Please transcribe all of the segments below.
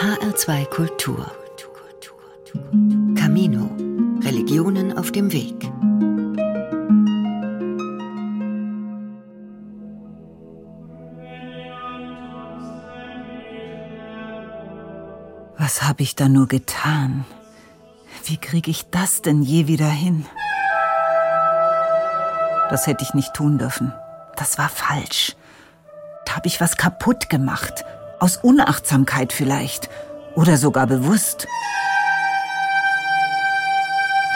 HR2 Kultur. Camino. Religionen auf dem Weg. Was habe ich da nur getan? Wie kriege ich das denn je wieder hin? Das hätte ich nicht tun dürfen. Das war falsch. Da habe ich was kaputt gemacht. Aus Unachtsamkeit vielleicht. Oder sogar bewusst.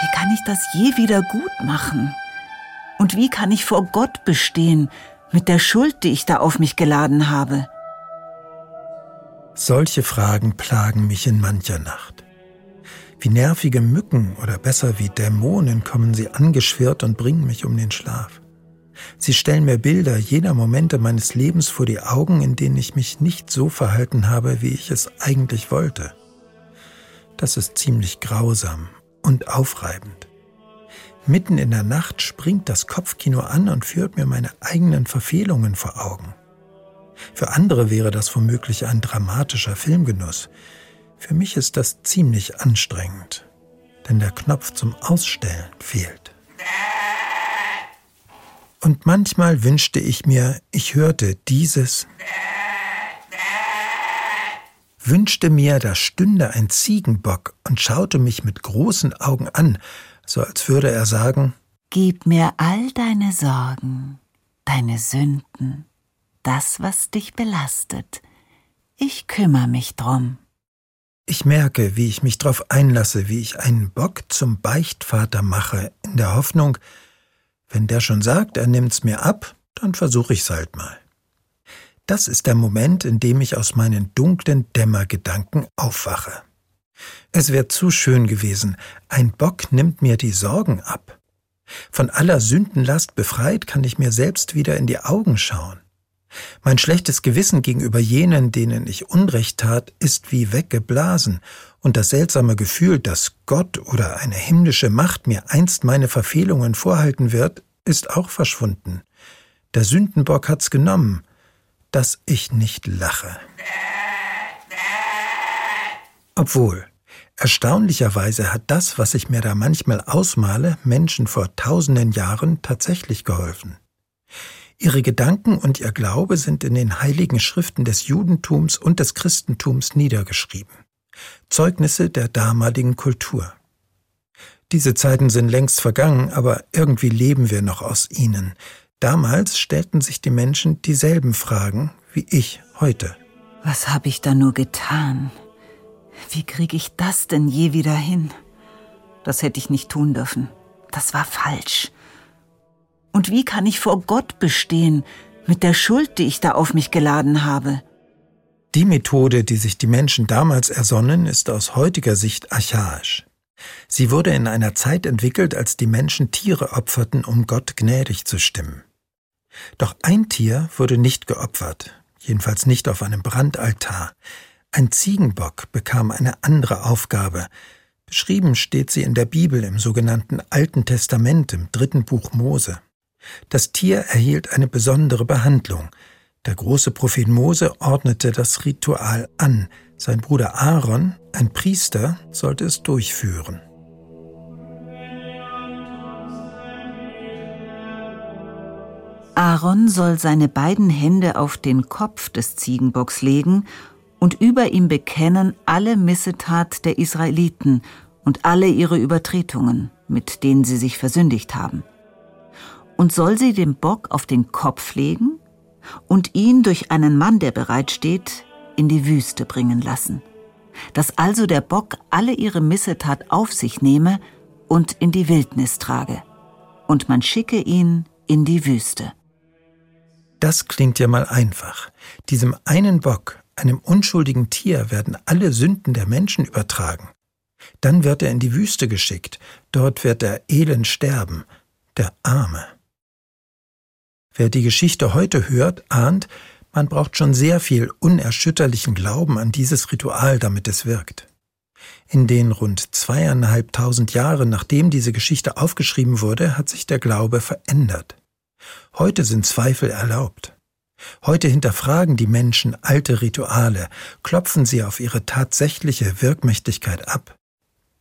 Wie kann ich das je wieder gut machen? Und wie kann ich vor Gott bestehen mit der Schuld, die ich da auf mich geladen habe? Solche Fragen plagen mich in mancher Nacht. Wie nervige Mücken oder besser wie Dämonen kommen sie angeschwirrt und bringen mich um den Schlaf. Sie stellen mir Bilder jener Momente meines Lebens vor die Augen, in denen ich mich nicht so verhalten habe, wie ich es eigentlich wollte. Das ist ziemlich grausam und aufreibend. Mitten in der Nacht springt das Kopfkino an und führt mir meine eigenen Verfehlungen vor Augen. Für andere wäre das womöglich ein dramatischer Filmgenuss. Für mich ist das ziemlich anstrengend, denn der Knopf zum Ausstellen fehlt. Und manchmal wünschte ich mir, ich hörte dieses, wünschte mir, da stünde ein Ziegenbock und schaute mich mit großen Augen an, so als würde er sagen, Gib mir all deine Sorgen, deine Sünden, das, was dich belastet. Ich kümmere mich drum. Ich merke, wie ich mich darauf einlasse, wie ich einen Bock zum Beichtvater mache, in der Hoffnung, wenn der schon sagt, er nimmt's mir ab, dann versuche ich's halt mal. Das ist der Moment, in dem ich aus meinen dunklen Dämmergedanken aufwache. Es wäre zu schön gewesen, ein Bock nimmt mir die Sorgen ab. Von aller Sündenlast befreit kann ich mir selbst wieder in die Augen schauen. Mein schlechtes Gewissen gegenüber jenen, denen ich Unrecht tat, ist wie weggeblasen, und das seltsame Gefühl, dass Gott oder eine himmlische Macht mir einst meine Verfehlungen vorhalten wird, ist auch verschwunden. Der Sündenbock hat's genommen, dass ich nicht lache. Obwohl, erstaunlicherweise hat das, was ich mir da manchmal ausmale, Menschen vor tausenden Jahren tatsächlich geholfen. Ihre Gedanken und ihr Glaube sind in den heiligen Schriften des Judentums und des Christentums niedergeschrieben. Zeugnisse der damaligen Kultur. Diese Zeiten sind längst vergangen, aber irgendwie leben wir noch aus ihnen. Damals stellten sich die Menschen dieselben Fragen wie ich heute. Was habe ich da nur getan? Wie kriege ich das denn je wieder hin? Das hätte ich nicht tun dürfen. Das war falsch. Und wie kann ich vor Gott bestehen mit der Schuld, die ich da auf mich geladen habe? Die Methode, die sich die Menschen damals ersonnen, ist aus heutiger Sicht archaisch. Sie wurde in einer Zeit entwickelt, als die Menschen Tiere opferten, um Gott gnädig zu stimmen. Doch ein Tier wurde nicht geopfert, jedenfalls nicht auf einem Brandaltar. Ein Ziegenbock bekam eine andere Aufgabe. Beschrieben steht sie in der Bibel im sogenannten Alten Testament im dritten Buch Mose. Das Tier erhielt eine besondere Behandlung. Der große Prophet Mose ordnete das Ritual an. Sein Bruder Aaron, ein Priester, sollte es durchführen. Aaron soll seine beiden Hände auf den Kopf des Ziegenbocks legen und über ihm bekennen alle Missetat der Israeliten und alle ihre Übertretungen, mit denen sie sich versündigt haben und soll sie den Bock auf den Kopf legen und ihn durch einen Mann, der bereitsteht, in die Wüste bringen lassen. Dass also der Bock alle ihre Missetat auf sich nehme und in die Wildnis trage. Und man schicke ihn in die Wüste. Das klingt ja mal einfach. Diesem einen Bock, einem unschuldigen Tier, werden alle Sünden der Menschen übertragen. Dann wird er in die Wüste geschickt. Dort wird er elend sterben. Der Arme. Wer die Geschichte heute hört, ahnt, man braucht schon sehr viel unerschütterlichen Glauben an dieses Ritual, damit es wirkt. In den rund zweieinhalbtausend Jahren, nachdem diese Geschichte aufgeschrieben wurde, hat sich der Glaube verändert. Heute sind Zweifel erlaubt. Heute hinterfragen die Menschen alte Rituale, klopfen sie auf ihre tatsächliche Wirkmächtigkeit ab.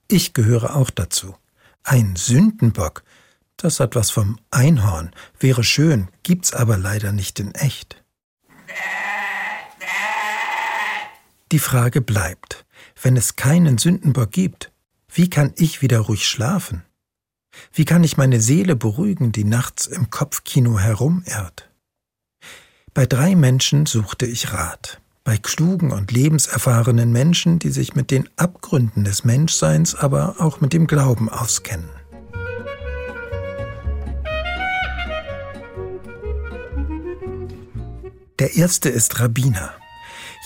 Ich gehöre auch dazu. Ein Sündenbock, das hat was vom Einhorn, wäre schön, gibt's aber leider nicht in echt. Die Frage bleibt, wenn es keinen Sündenbock gibt, wie kann ich wieder ruhig schlafen? Wie kann ich meine Seele beruhigen, die nachts im Kopfkino herumirrt? Bei drei Menschen suchte ich Rat. Bei klugen und lebenserfahrenen Menschen, die sich mit den Abgründen des Menschseins, aber auch mit dem Glauben auskennen. Der erste ist Rabbiner.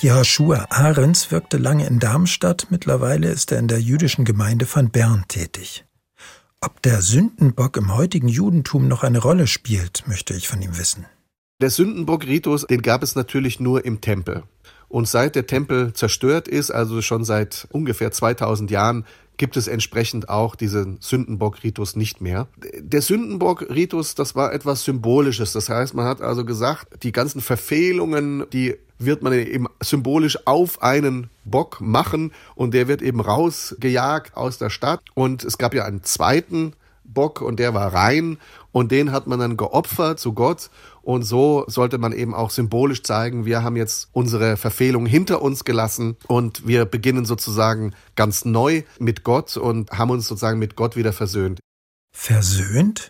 Jehoshua Ahrens wirkte lange in Darmstadt, mittlerweile ist er in der jüdischen Gemeinde von Bern tätig. Ob der Sündenbock im heutigen Judentum noch eine Rolle spielt, möchte ich von ihm wissen. Der Sündenbock-Ritus, den gab es natürlich nur im Tempel. Und seit der Tempel zerstört ist, also schon seit ungefähr 2000 Jahren, gibt es entsprechend auch diesen Sündenbock-Ritus nicht mehr. Der Sündenbock-Ritus, das war etwas Symbolisches. Das heißt, man hat also gesagt, die ganzen Verfehlungen, die wird man eben symbolisch auf einen Bock machen und der wird eben rausgejagt aus der Stadt. Und es gab ja einen zweiten Bock und der war rein und den hat man dann geopfert zu Gott und so sollte man eben auch symbolisch zeigen, wir haben jetzt unsere Verfehlung hinter uns gelassen und wir beginnen sozusagen ganz neu mit Gott und haben uns sozusagen mit Gott wieder versöhnt. Versöhnt?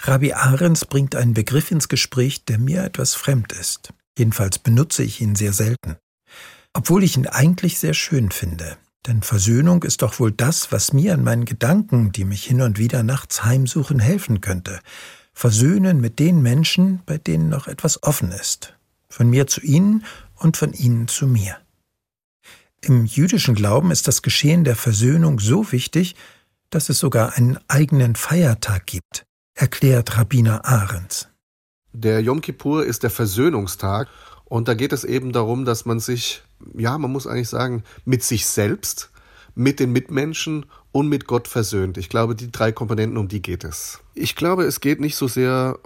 Rabbi Ahrens bringt einen Begriff ins Gespräch, der mir etwas fremd ist. Jedenfalls benutze ich ihn sehr selten. Obwohl ich ihn eigentlich sehr schön finde. Denn Versöhnung ist doch wohl das, was mir an meinen Gedanken, die mich hin und wieder nachts heimsuchen, helfen könnte. Versöhnen mit den Menschen, bei denen noch etwas offen ist. Von mir zu ihnen und von ihnen zu mir. Im jüdischen Glauben ist das Geschehen der Versöhnung so wichtig, dass es sogar einen eigenen Feiertag gibt, erklärt Rabbiner Ahrens. Der Yom Kippur ist der Versöhnungstag und da geht es eben darum, dass man sich ja, man muss eigentlich sagen, mit sich selbst, mit den Mitmenschen und mit Gott versöhnt. Ich glaube, die drei Komponenten, um die geht es. Ich glaube, es geht nicht so sehr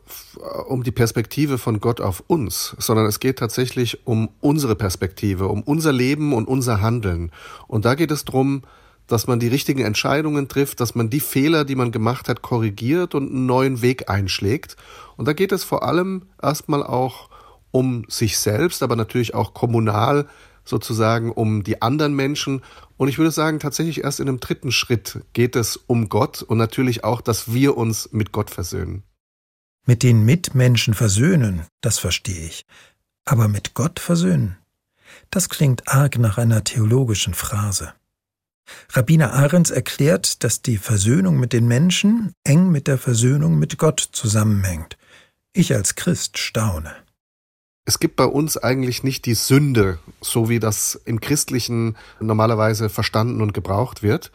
um die Perspektive von Gott auf uns, sondern es geht tatsächlich um unsere Perspektive, um unser Leben und unser Handeln. Und da geht es darum, dass man die richtigen Entscheidungen trifft, dass man die Fehler, die man gemacht hat, korrigiert und einen neuen Weg einschlägt. Und da geht es vor allem erstmal auch um sich selbst, aber natürlich auch kommunal sozusagen um die anderen Menschen. Und ich würde sagen, tatsächlich erst in einem dritten Schritt geht es um Gott und natürlich auch, dass wir uns mit Gott versöhnen. Mit den Mitmenschen versöhnen, das verstehe ich. Aber mit Gott versöhnen? Das klingt arg nach einer theologischen Phrase. Rabbiner Ahrens erklärt, dass die Versöhnung mit den Menschen eng mit der Versöhnung mit Gott zusammenhängt. Ich als Christ staune. Es gibt bei uns eigentlich nicht die Sünde, so wie das im Christlichen normalerweise verstanden und gebraucht wird.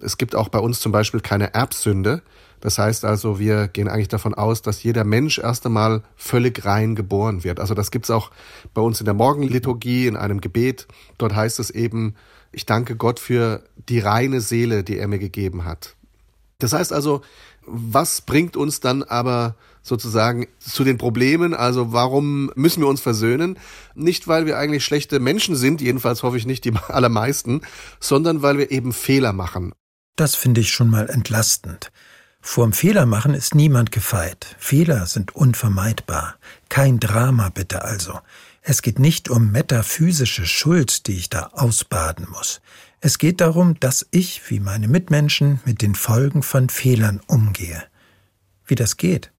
Es gibt auch bei uns zum Beispiel keine Erbsünde. Das heißt also, wir gehen eigentlich davon aus, dass jeder Mensch erst einmal völlig rein geboren wird. Also das gibt's auch bei uns in der Morgenliturgie, in einem Gebet. Dort heißt es eben, ich danke Gott für die reine Seele, die er mir gegeben hat. Das heißt also, was bringt uns dann aber sozusagen zu den Problemen. Also warum müssen wir uns versöhnen? Nicht, weil wir eigentlich schlechte Menschen sind, jedenfalls hoffe ich nicht die allermeisten, sondern weil wir eben Fehler machen. Das finde ich schon mal entlastend. Vorm Fehler machen ist niemand gefeit. Fehler sind unvermeidbar. Kein Drama bitte also. Es geht nicht um metaphysische Schuld, die ich da ausbaden muss. Es geht darum, dass ich, wie meine Mitmenschen, mit den Folgen von Fehlern umgehe. Wie das geht,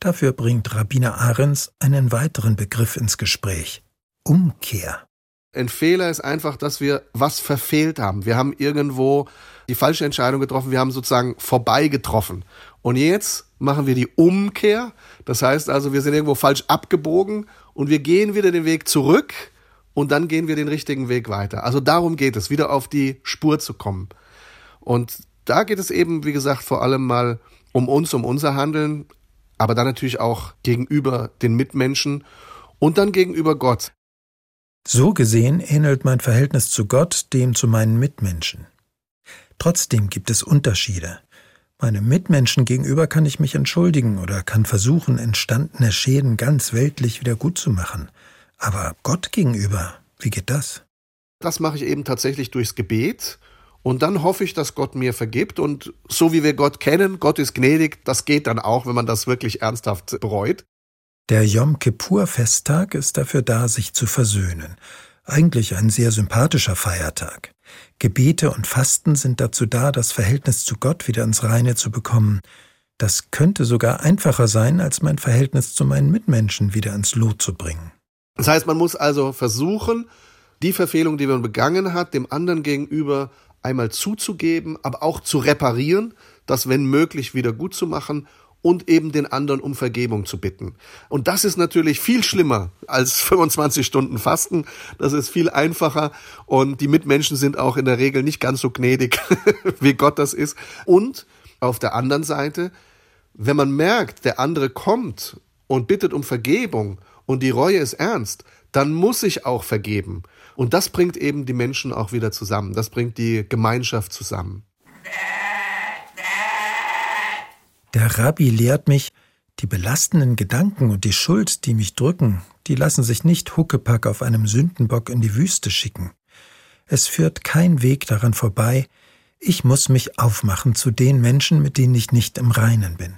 Dafür bringt Rabbiner Ahrens einen weiteren Begriff ins Gespräch. Umkehr. Ein Fehler ist einfach, dass wir was verfehlt haben. Wir haben irgendwo die falsche Entscheidung getroffen. Wir haben sozusagen vorbei getroffen. Und jetzt machen wir die Umkehr. Das heißt also, wir sind irgendwo falsch abgebogen und wir gehen wieder den Weg zurück und dann gehen wir den richtigen Weg weiter. Also darum geht es, wieder auf die Spur zu kommen. Und da geht es eben, wie gesagt, vor allem mal um uns, um unser Handeln, aber dann natürlich auch gegenüber den Mitmenschen und dann gegenüber Gott. So gesehen ähnelt mein Verhältnis zu Gott dem zu meinen Mitmenschen. Trotzdem gibt es Unterschiede. Meinem Mitmenschen gegenüber kann ich mich entschuldigen oder kann versuchen, entstandene Schäden ganz weltlich wieder machen. Aber Gott gegenüber, wie geht das? Das mache ich eben tatsächlich durchs Gebet. Und dann hoffe ich, dass Gott mir vergibt. Und so wie wir Gott kennen, Gott ist gnädig, das geht dann auch, wenn man das wirklich ernsthaft bereut. Der Yom Kippur-Festtag ist dafür da, sich zu versöhnen. Eigentlich ein sehr sympathischer Feiertag. Gebete und Fasten sind dazu da, das Verhältnis zu Gott wieder ins Reine zu bekommen. Das könnte sogar einfacher sein, als mein Verhältnis zu meinen Mitmenschen wieder ins Lot zu bringen. Das heißt, man muss also versuchen, die Verfehlung, die man begangen hat, dem anderen gegenüber einmal zuzugeben, aber auch zu reparieren, das wenn möglich wieder gut zu machen und eben den anderen um Vergebung zu bitten. Und das ist natürlich viel schlimmer als 25 Stunden Fasten. Das ist viel einfacher und die Mitmenschen sind auch in der Regel nicht ganz so gnädig, wie Gott das ist. Und auf der anderen Seite, wenn man merkt, der andere kommt und bittet um Vergebung und die Reue ist ernst, dann muss ich auch vergeben. Und das bringt eben die Menschen auch wieder zusammen. Das bringt die Gemeinschaft zusammen. Der Rabbi lehrt mich, die belastenden Gedanken und die Schuld, die mich drücken, die lassen sich nicht Huckepack auf einem Sündenbock in die Wüste schicken. Es führt kein Weg daran vorbei, ich muss mich aufmachen zu den Menschen, mit denen ich nicht im Reinen bin.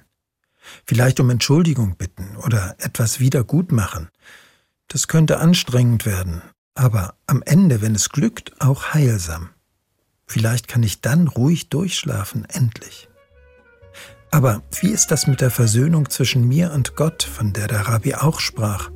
Vielleicht um Entschuldigung bitten oder etwas wieder gut machen. Das könnte anstrengend werden, aber am Ende, wenn es glückt, auch heilsam. Vielleicht kann ich dann ruhig durchschlafen, endlich. Aber wie ist das mit der Versöhnung zwischen mir und Gott, von der der Rabbi auch sprach?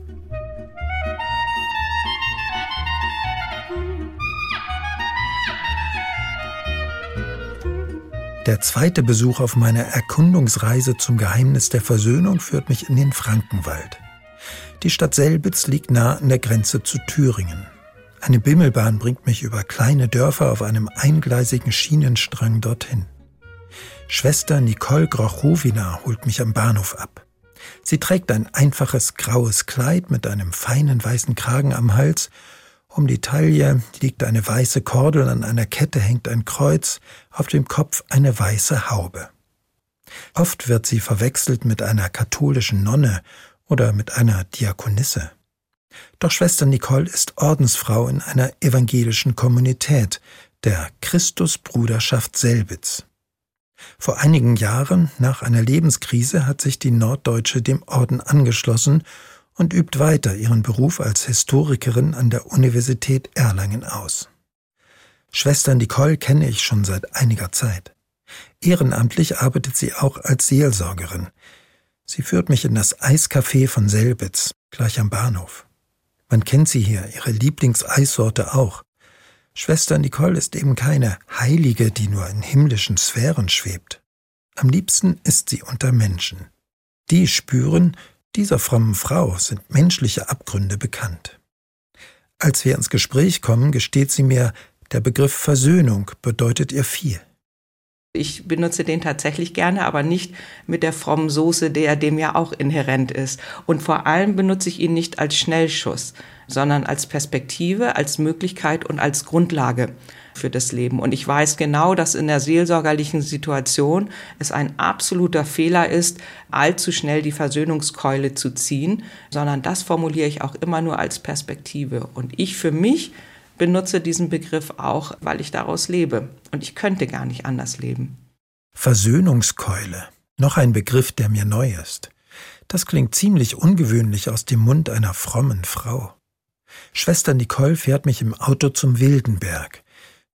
Der zweite Besuch auf meiner Erkundungsreise zum Geheimnis der Versöhnung führt mich in den Frankenwald. Die Stadt Selbitz liegt nah an der Grenze zu Thüringen. Eine Bimmelbahn bringt mich über kleine Dörfer auf einem eingleisigen Schienenstrang dorthin. Schwester Nicole Grochowina holt mich am Bahnhof ab. Sie trägt ein einfaches graues Kleid mit einem feinen weißen Kragen am Hals. Um die Taille liegt eine weiße Kordel, an einer Kette hängt ein Kreuz, auf dem Kopf eine weiße Haube. Oft wird sie verwechselt mit einer katholischen Nonne oder mit einer Diakonisse. Doch Schwester Nicole ist Ordensfrau in einer evangelischen Kommunität, der Christusbruderschaft Selbitz. Vor einigen Jahren, nach einer Lebenskrise, hat sich die Norddeutsche dem Orden angeschlossen und übt weiter ihren Beruf als Historikerin an der Universität Erlangen aus. Schwester Nicole kenne ich schon seit einiger Zeit. Ehrenamtlich arbeitet sie auch als Seelsorgerin. Sie führt mich in das Eiscafé von Selbitz, gleich am Bahnhof. Man kennt sie hier, ihre Lieblingseissorte auch. Schwester Nicole ist eben keine Heilige, die nur in himmlischen Sphären schwebt. Am liebsten ist sie unter Menschen. Die spüren, dieser frommen Frau sind menschliche Abgründe bekannt. Als wir ins Gespräch kommen, gesteht sie mir, der Begriff Versöhnung bedeutet ihr viel. Ich benutze den tatsächlich gerne, aber nicht mit der frommen Soße, der dem ja auch inhärent ist. Und vor allem benutze ich ihn nicht als Schnellschuss, sondern als Perspektive, als Möglichkeit und als Grundlage für das Leben. Und ich weiß genau, dass in der seelsorgerlichen Situation es ein absoluter Fehler ist, allzu schnell die Versöhnungskeule zu ziehen, sondern das formuliere ich auch immer nur als Perspektive. Und ich für mich benutze diesen Begriff auch, weil ich daraus lebe. Und ich könnte gar nicht anders leben. Versöhnungskeule. Noch ein Begriff, der mir neu ist. Das klingt ziemlich ungewöhnlich aus dem Mund einer frommen Frau. Schwester Nicole fährt mich im Auto zum Wildenberg.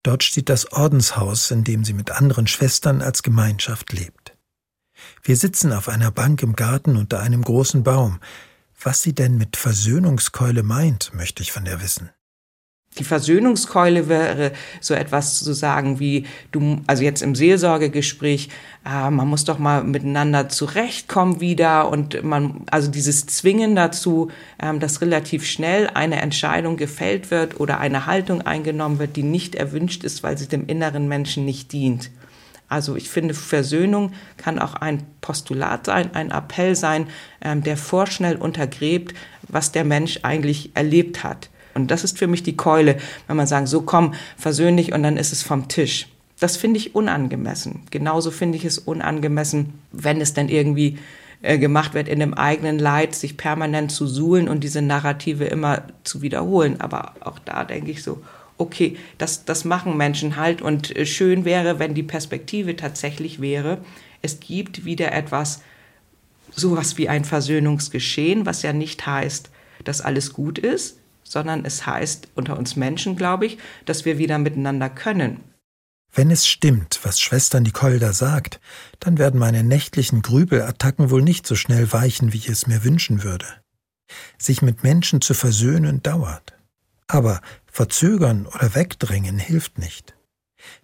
Dort steht das Ordenshaus, in dem sie mit anderen Schwestern als Gemeinschaft lebt. Wir sitzen auf einer Bank im Garten unter einem großen Baum. Was sie denn mit Versöhnungskeule meint, möchte ich von ihr wissen. Die Versöhnungskeule wäre so etwas zu sagen wie, du, also jetzt im Seelsorgegespräch, äh, man muss doch mal miteinander zurechtkommen wieder und man, also dieses Zwingen dazu, ähm, dass relativ schnell eine Entscheidung gefällt wird oder eine Haltung eingenommen wird, die nicht erwünscht ist, weil sie dem inneren Menschen nicht dient. Also ich finde, Versöhnung kann auch ein Postulat sein, ein Appell sein, ähm, der vorschnell untergräbt, was der Mensch eigentlich erlebt hat. Und das ist für mich die Keule, wenn man sagt, so komm, versöhnlich und dann ist es vom Tisch. Das finde ich unangemessen. Genauso finde ich es unangemessen, wenn es dann irgendwie äh, gemacht wird, in dem eigenen Leid sich permanent zu suhlen und diese Narrative immer zu wiederholen. Aber auch da denke ich so, okay, das, das machen Menschen halt und äh, schön wäre, wenn die Perspektive tatsächlich wäre, es gibt wieder etwas, sowas wie ein Versöhnungsgeschehen, was ja nicht heißt, dass alles gut ist, sondern es heißt unter uns Menschen, glaube ich, dass wir wieder miteinander können. Wenn es stimmt, was Schwester Nicole da sagt, dann werden meine nächtlichen Grübelattacken wohl nicht so schnell weichen, wie ich es mir wünschen würde. Sich mit Menschen zu versöhnen dauert. Aber verzögern oder wegdrängen hilft nicht.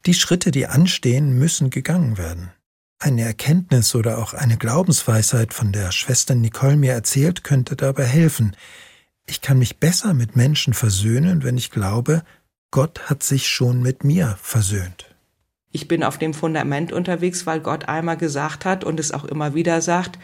Die Schritte, die anstehen, müssen gegangen werden. Eine Erkenntnis oder auch eine Glaubensweisheit, von der Schwester Nicole mir erzählt, könnte dabei helfen. Ich kann mich besser mit Menschen versöhnen, wenn ich glaube, Gott hat sich schon mit mir versöhnt. Ich bin auf dem Fundament unterwegs, weil Gott einmal gesagt hat und es auch immer wieder sagt,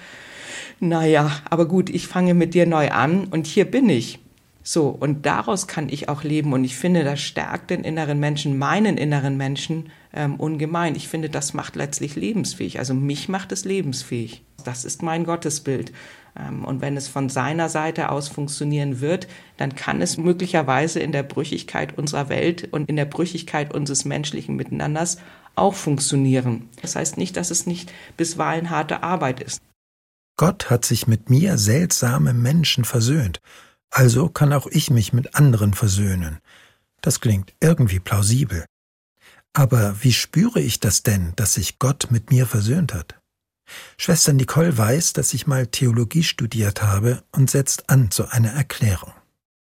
naja, aber gut, ich fange mit dir neu an und hier bin ich. So, und daraus kann ich auch leben. Und ich finde, das stärkt den inneren Menschen, meinen inneren Menschen ähm, ungemein. Ich finde, das macht letztlich lebensfähig. Also mich macht es lebensfähig. Das ist mein Gottesbild. Ähm, und wenn es von seiner Seite aus funktionieren wird, dann kann es möglicherweise in der Brüchigkeit unserer Welt und in der Brüchigkeit unseres menschlichen Miteinanders auch funktionieren. Das heißt nicht, dass es nicht bisweilen harte Arbeit ist. Gott hat sich mit mir seltsame Menschen versöhnt also kann auch ich mich mit anderen versöhnen. Das klingt irgendwie plausibel. Aber wie spüre ich das denn, dass sich Gott mit mir versöhnt hat? Schwester Nicole weiß, dass ich mal Theologie studiert habe und setzt an zu einer Erklärung.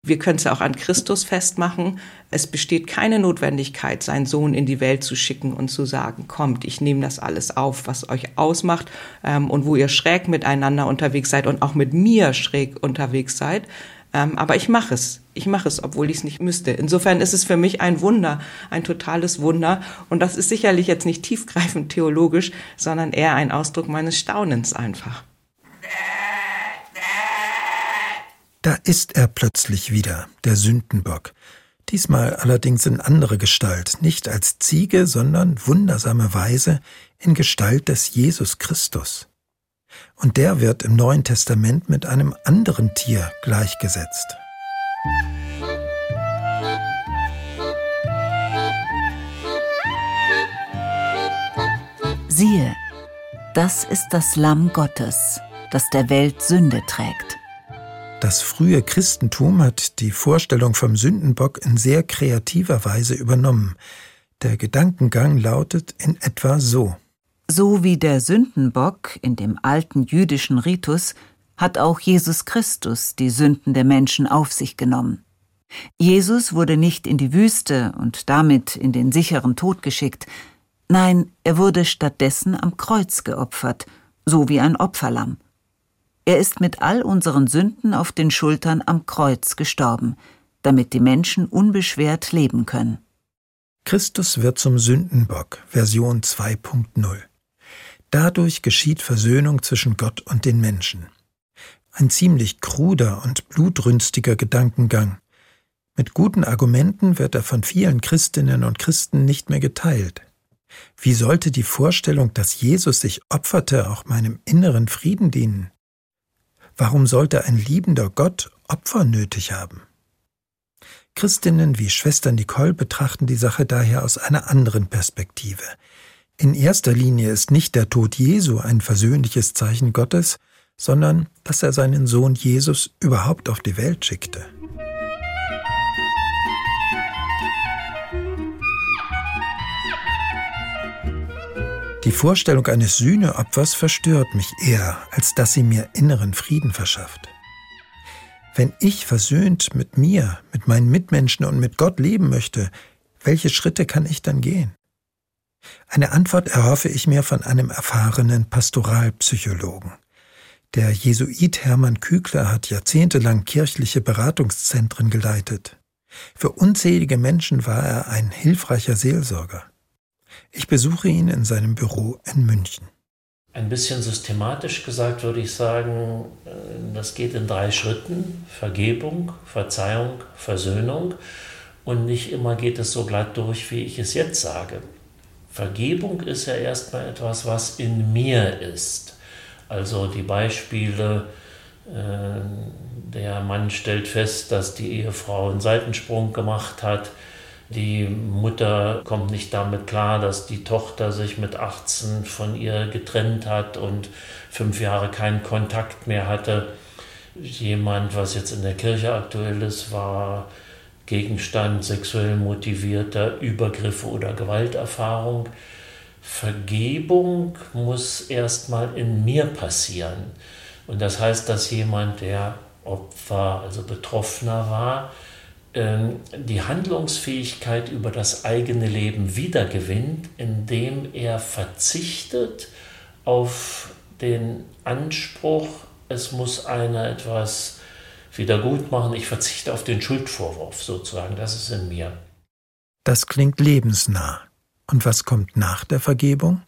Wir können es auch an Christus festmachen. Es besteht keine Notwendigkeit, seinen Sohn in die Welt zu schicken und zu sagen, kommt, ich nehme das alles auf, was euch ausmacht ähm, und wo ihr schräg miteinander unterwegs seid und auch mit mir schräg unterwegs seid, ähm, aber ich mache es. Ich mache es, obwohl ich es nicht müsste. Insofern ist es für mich ein Wunder, ein totales Wunder. Und das ist sicherlich jetzt nicht tiefgreifend theologisch, sondern eher ein Ausdruck meines Staunens einfach. Da ist er plötzlich wieder, der Sündenbock. Diesmal allerdings in andere Gestalt, nicht als Ziege, sondern wundersamerweise in Gestalt des Jesus Christus und der wird im Neuen Testament mit einem anderen Tier gleichgesetzt. Siehe, das ist das Lamm Gottes, das der Welt Sünde trägt. Das frühe Christentum hat die Vorstellung vom Sündenbock in sehr kreativer Weise übernommen. Der Gedankengang lautet in etwa so. So wie der Sündenbock in dem alten jüdischen Ritus hat auch Jesus Christus die Sünden der Menschen auf sich genommen. Jesus wurde nicht in die Wüste und damit in den sicheren Tod geschickt, nein, er wurde stattdessen am Kreuz geopfert, so wie ein Opferlamm. Er ist mit all unseren Sünden auf den Schultern am Kreuz gestorben, damit die Menschen unbeschwert leben können. Christus wird zum Sündenbock, Version 2.0. Dadurch geschieht Versöhnung zwischen Gott und den Menschen. Ein ziemlich kruder und blutrünstiger Gedankengang. Mit guten Argumenten wird er von vielen Christinnen und Christen nicht mehr geteilt. Wie sollte die Vorstellung, dass Jesus sich opferte, auch meinem inneren Frieden dienen? Warum sollte ein liebender Gott Opfer nötig haben? Christinnen wie Schwester Nicole betrachten die Sache daher aus einer anderen Perspektive. In erster Linie ist nicht der Tod Jesu ein versöhnliches Zeichen Gottes, sondern dass er seinen Sohn Jesus überhaupt auf die Welt schickte. Die Vorstellung eines Sühneopfers verstört mich eher, als dass sie mir inneren Frieden verschafft. Wenn ich versöhnt mit mir, mit meinen Mitmenschen und mit Gott leben möchte, welche Schritte kann ich dann gehen? Eine Antwort erhoffe ich mir von einem erfahrenen Pastoralpsychologen. Der Jesuit Hermann Kügler hat jahrzehntelang kirchliche Beratungszentren geleitet. Für unzählige Menschen war er ein hilfreicher Seelsorger. Ich besuche ihn in seinem Büro in München. Ein bisschen systematisch gesagt würde ich sagen, äh, das geht in drei Schritten. Vergebung, Verzeihung, Versöhnung. Und nicht immer geht es so glatt durch, wie ich es jetzt sage. Vergebung ist ja erstmal etwas, was in mir ist. Also die Beispiele, äh, der Mann stellt fest, dass die Ehefrau einen Seitensprung gemacht hat. Die Mutter kommt nicht damit klar, dass die Tochter sich mit 18 von ihr getrennt hat und fünf Jahre keinen Kontakt mehr hatte. Jemand, was jetzt in der Kirche aktuell ist, war Gegenstand sexuell motivierter Übergriffe oder Gewalterfahrung. Vergebung muss erstmal in mir passieren. Und das heißt, dass jemand, der Opfer, also Betroffener war, ähm, die Handlungsfähigkeit über das eigene Leben wiedergewinnt, indem er verzichtet auf den Anspruch, es muss einer etwas wieder gut machen. Ich verzichte auf den Schuldvorwurf sozusagen. Das ist in mir. Das klingt lebensnah. Und was kommt nach der Vergebung?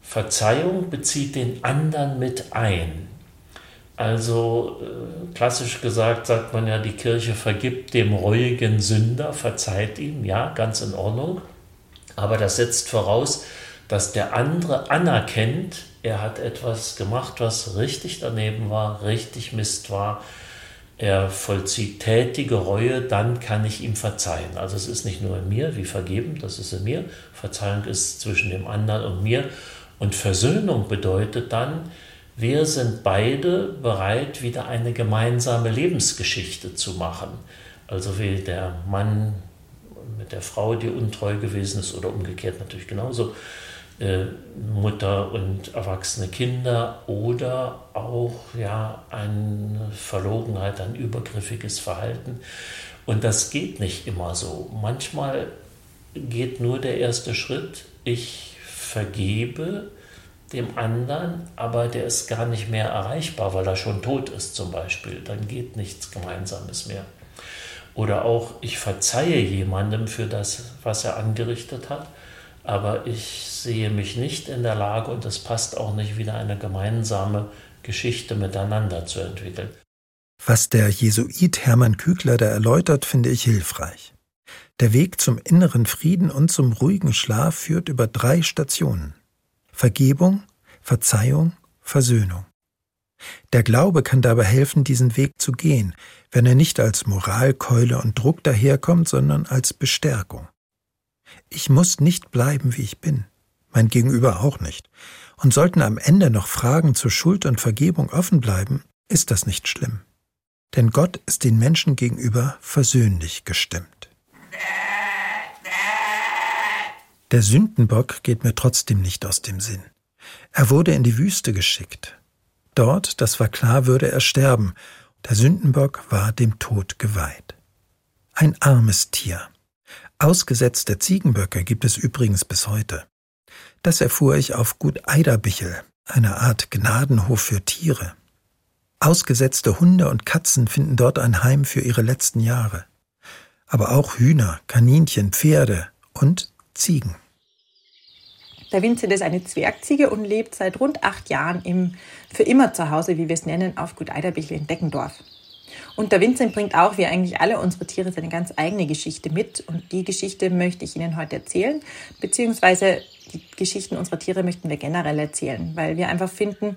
Verzeihung bezieht den anderen mit ein. Also äh, klassisch gesagt sagt man ja, die Kirche vergibt dem reuigen Sünder, verzeiht ihm, ja, ganz in Ordnung. Aber das setzt voraus, dass der andere anerkennt, er hat etwas gemacht, was richtig daneben war, richtig Mist war er vollzieht tätige Reue, dann kann ich ihm verzeihen. Also es ist nicht nur in mir, wie vergeben, das ist in mir. Verzeihung ist zwischen dem anderen und mir. Und Versöhnung bedeutet dann, wir sind beide bereit, wieder eine gemeinsame Lebensgeschichte zu machen. Also wie der Mann mit der Frau, die untreu gewesen ist, oder umgekehrt natürlich genauso äh, Mutter und erwachsene Kinder oder auch ja eine Verlogenheit, ein übergriffiges Verhalten. Und das geht nicht immer so. Manchmal geht nur der erste Schritt, ich vergebe dem anderen, aber der ist gar nicht mehr erreichbar, weil er schon tot ist zum Beispiel. Dann geht nichts Gemeinsames mehr. Oder auch ich verzeihe jemandem für das, was er angerichtet hat, aber ich sehe mich nicht in der Lage, und es passt auch nicht, wieder eine gemeinsame Geschichte miteinander zu entwickeln. Was der Jesuit Hermann Kügler da erläutert, finde ich hilfreich. Der Weg zum inneren Frieden und zum ruhigen Schlaf führt über drei Stationen. Vergebung, Verzeihung, Versöhnung. Der Glaube kann dabei helfen, diesen Weg zu gehen, wenn er nicht als Moralkeule und Druck daherkommt, sondern als Bestärkung. Ich muss nicht bleiben, wie ich bin, mein Gegenüber auch nicht. Und sollten am Ende noch Fragen zur Schuld und Vergebung offen bleiben, ist das nicht schlimm. Denn Gott ist den Menschen gegenüber versöhnlich gestimmt. Der Sündenbock geht mir trotzdem nicht aus dem Sinn. Er wurde in die Wüste geschickt. Dort, das war klar, würde er sterben. Der Sündenbock war dem Tod geweiht. Ein armes Tier, Ausgesetzte Ziegenböcke gibt es übrigens bis heute. Das erfuhr ich auf Gut Eiderbichel, einer Art Gnadenhof für Tiere. Ausgesetzte Hunde und Katzen finden dort ein Heim für ihre letzten Jahre. Aber auch Hühner, Kaninchen, Pferde und Ziegen. Der Vincent ist eine Zwergziege und lebt seit rund acht Jahren im Für immer zu Hause, wie wir es nennen, auf Gut Eiderbichel in Deckendorf. Und der Vincent bringt auch, wie eigentlich alle unsere Tiere, seine ganz eigene Geschichte mit. Und die Geschichte möchte ich Ihnen heute erzählen, beziehungsweise die Geschichten unserer Tiere möchten wir generell erzählen, weil wir einfach finden,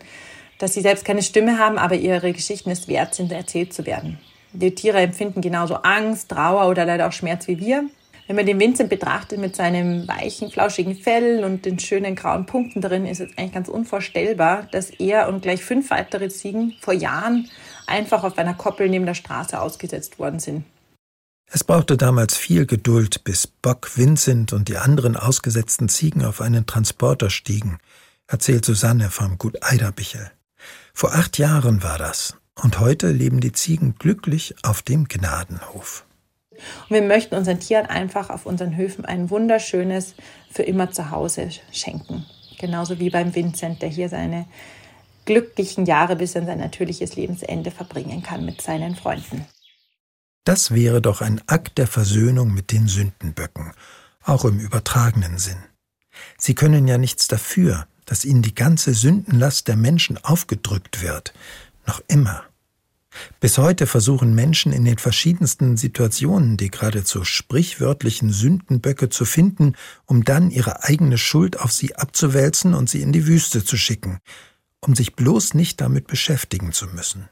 dass sie selbst keine Stimme haben, aber ihre Geschichten es wert sind, erzählt zu werden. Die Tiere empfinden genauso Angst, Trauer oder leider auch Schmerz wie wir. Wenn man den Vincent betrachtet mit seinem weichen, flauschigen Fell und den schönen grauen Punkten drin, ist es eigentlich ganz unvorstellbar, dass er und gleich fünf weitere Ziegen vor Jahren einfach auf einer Koppel neben der Straße ausgesetzt worden sind. Es brauchte damals viel Geduld, bis Bock, Vincent und die anderen ausgesetzten Ziegen auf einen Transporter stiegen, erzählt Susanne vom Gut Eiderbichel. Vor acht Jahren war das, und heute leben die Ziegen glücklich auf dem Gnadenhof. Und wir möchten unseren Tieren einfach auf unseren Höfen ein wunderschönes für immer zu Hause schenken. Genauso wie beim Vincent, der hier seine glücklichen Jahre bis an sein natürliches Lebensende verbringen kann mit seinen Freunden. Das wäre doch ein Akt der Versöhnung mit den Sündenböcken, auch im übertragenen Sinn. Sie können ja nichts dafür, dass ihnen die ganze Sündenlast der Menschen aufgedrückt wird, noch immer. Bis heute versuchen Menschen in den verschiedensten Situationen die geradezu sprichwörtlichen Sündenböcke zu finden, um dann ihre eigene Schuld auf sie abzuwälzen und sie in die Wüste zu schicken, um sich bloß nicht damit beschäftigen zu müssen.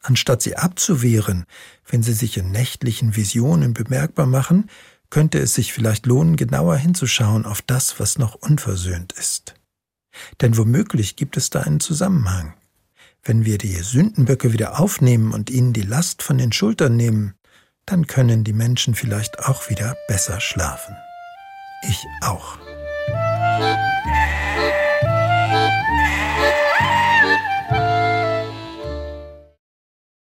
Anstatt sie abzuwehren, wenn sie sich in nächtlichen Visionen bemerkbar machen, könnte es sich vielleicht lohnen, genauer hinzuschauen auf das, was noch unversöhnt ist. Denn womöglich gibt es da einen Zusammenhang. Wenn wir die Sündenböcke wieder aufnehmen und ihnen die Last von den Schultern nehmen, dann können die Menschen vielleicht auch wieder besser schlafen. Ich auch.